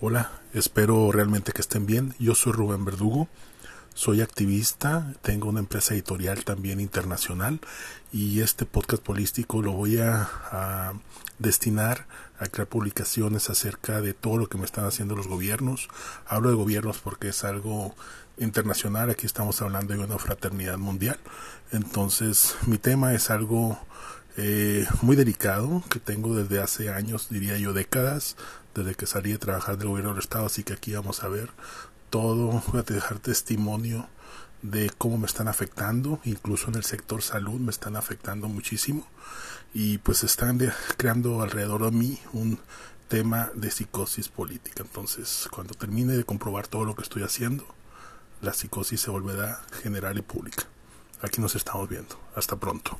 Hola, espero realmente que estén bien. Yo soy Rubén Verdugo, soy activista, tengo una empresa editorial también internacional y este podcast político lo voy a, a, destinar a crear publicaciones acerca de todo lo que me están haciendo los gobiernos. Hablo de gobiernos porque es algo internacional, aquí estamos hablando de una fraternidad mundial. Entonces mi tema es algo eh, muy delicado que tengo desde hace años, diría yo décadas, desde que salí de trabajar del gobierno del estado, así que aquí vamos a ver todo, voy a dejar testimonio de cómo me están afectando, incluso en el sector salud me están afectando muchísimo y pues están creando alrededor de mí un tema de psicosis política. Entonces, cuando termine de comprobar todo lo que estoy haciendo, la psicosis se volverá general y pública. Aquí nos estamos viendo. Hasta pronto.